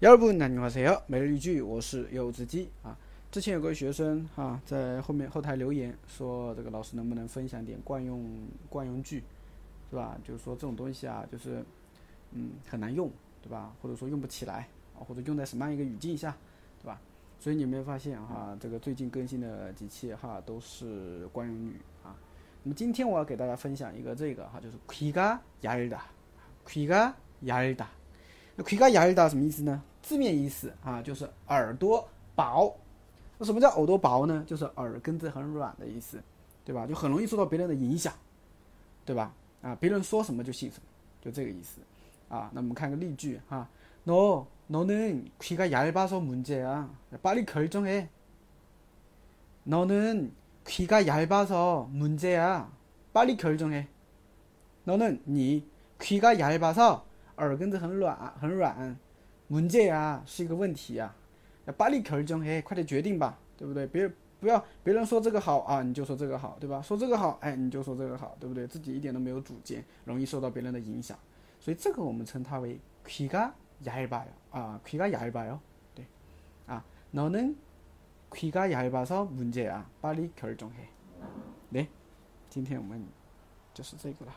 여러분안녕하세요每日一句，我是柚子鸡啊。之前有个学生哈、在后面后台留言说，这个老师能不能分享点惯用惯用句，是吧？就是说这种东西啊，就是嗯很难用，对吧？或者说用不起来啊，或者用在什么样一个语境下，对吧？所以你有没有发现哈、这个最近更新的几期哈都是惯用语啊。那么今天我要给大家分享一个这个哈，就是귀가얇다귀가얇다。 那귀가얇다什么意思呢？字面意思啊，就是耳朵薄。那什么叫耳朵薄呢？就是耳根子很软的意思，对吧？就很容易受到别人的影响，对吧？啊，别人说什么就信什么，就这个意思。啊，那我们看个例句哈，너너는귀가얇아서문제야빨리결정해너는귀가얇아서문제야빨리결정해 너는你귀가얇아서 耳根子很软很软，문제야是一个问题啊。빨리결정해快点决定吧，对不对？别不要别人说这个好啊，你就说这个好，对吧？说这个好，哎，你就说这个好，对不对？自己一点都没有主见，容易受到别人的影响，所以这个我们称它为귀가얇아요啊，귀가얇아요，对啊，너는귀가얇아서문제야빨리결정해。 네，今天我们就是这个了。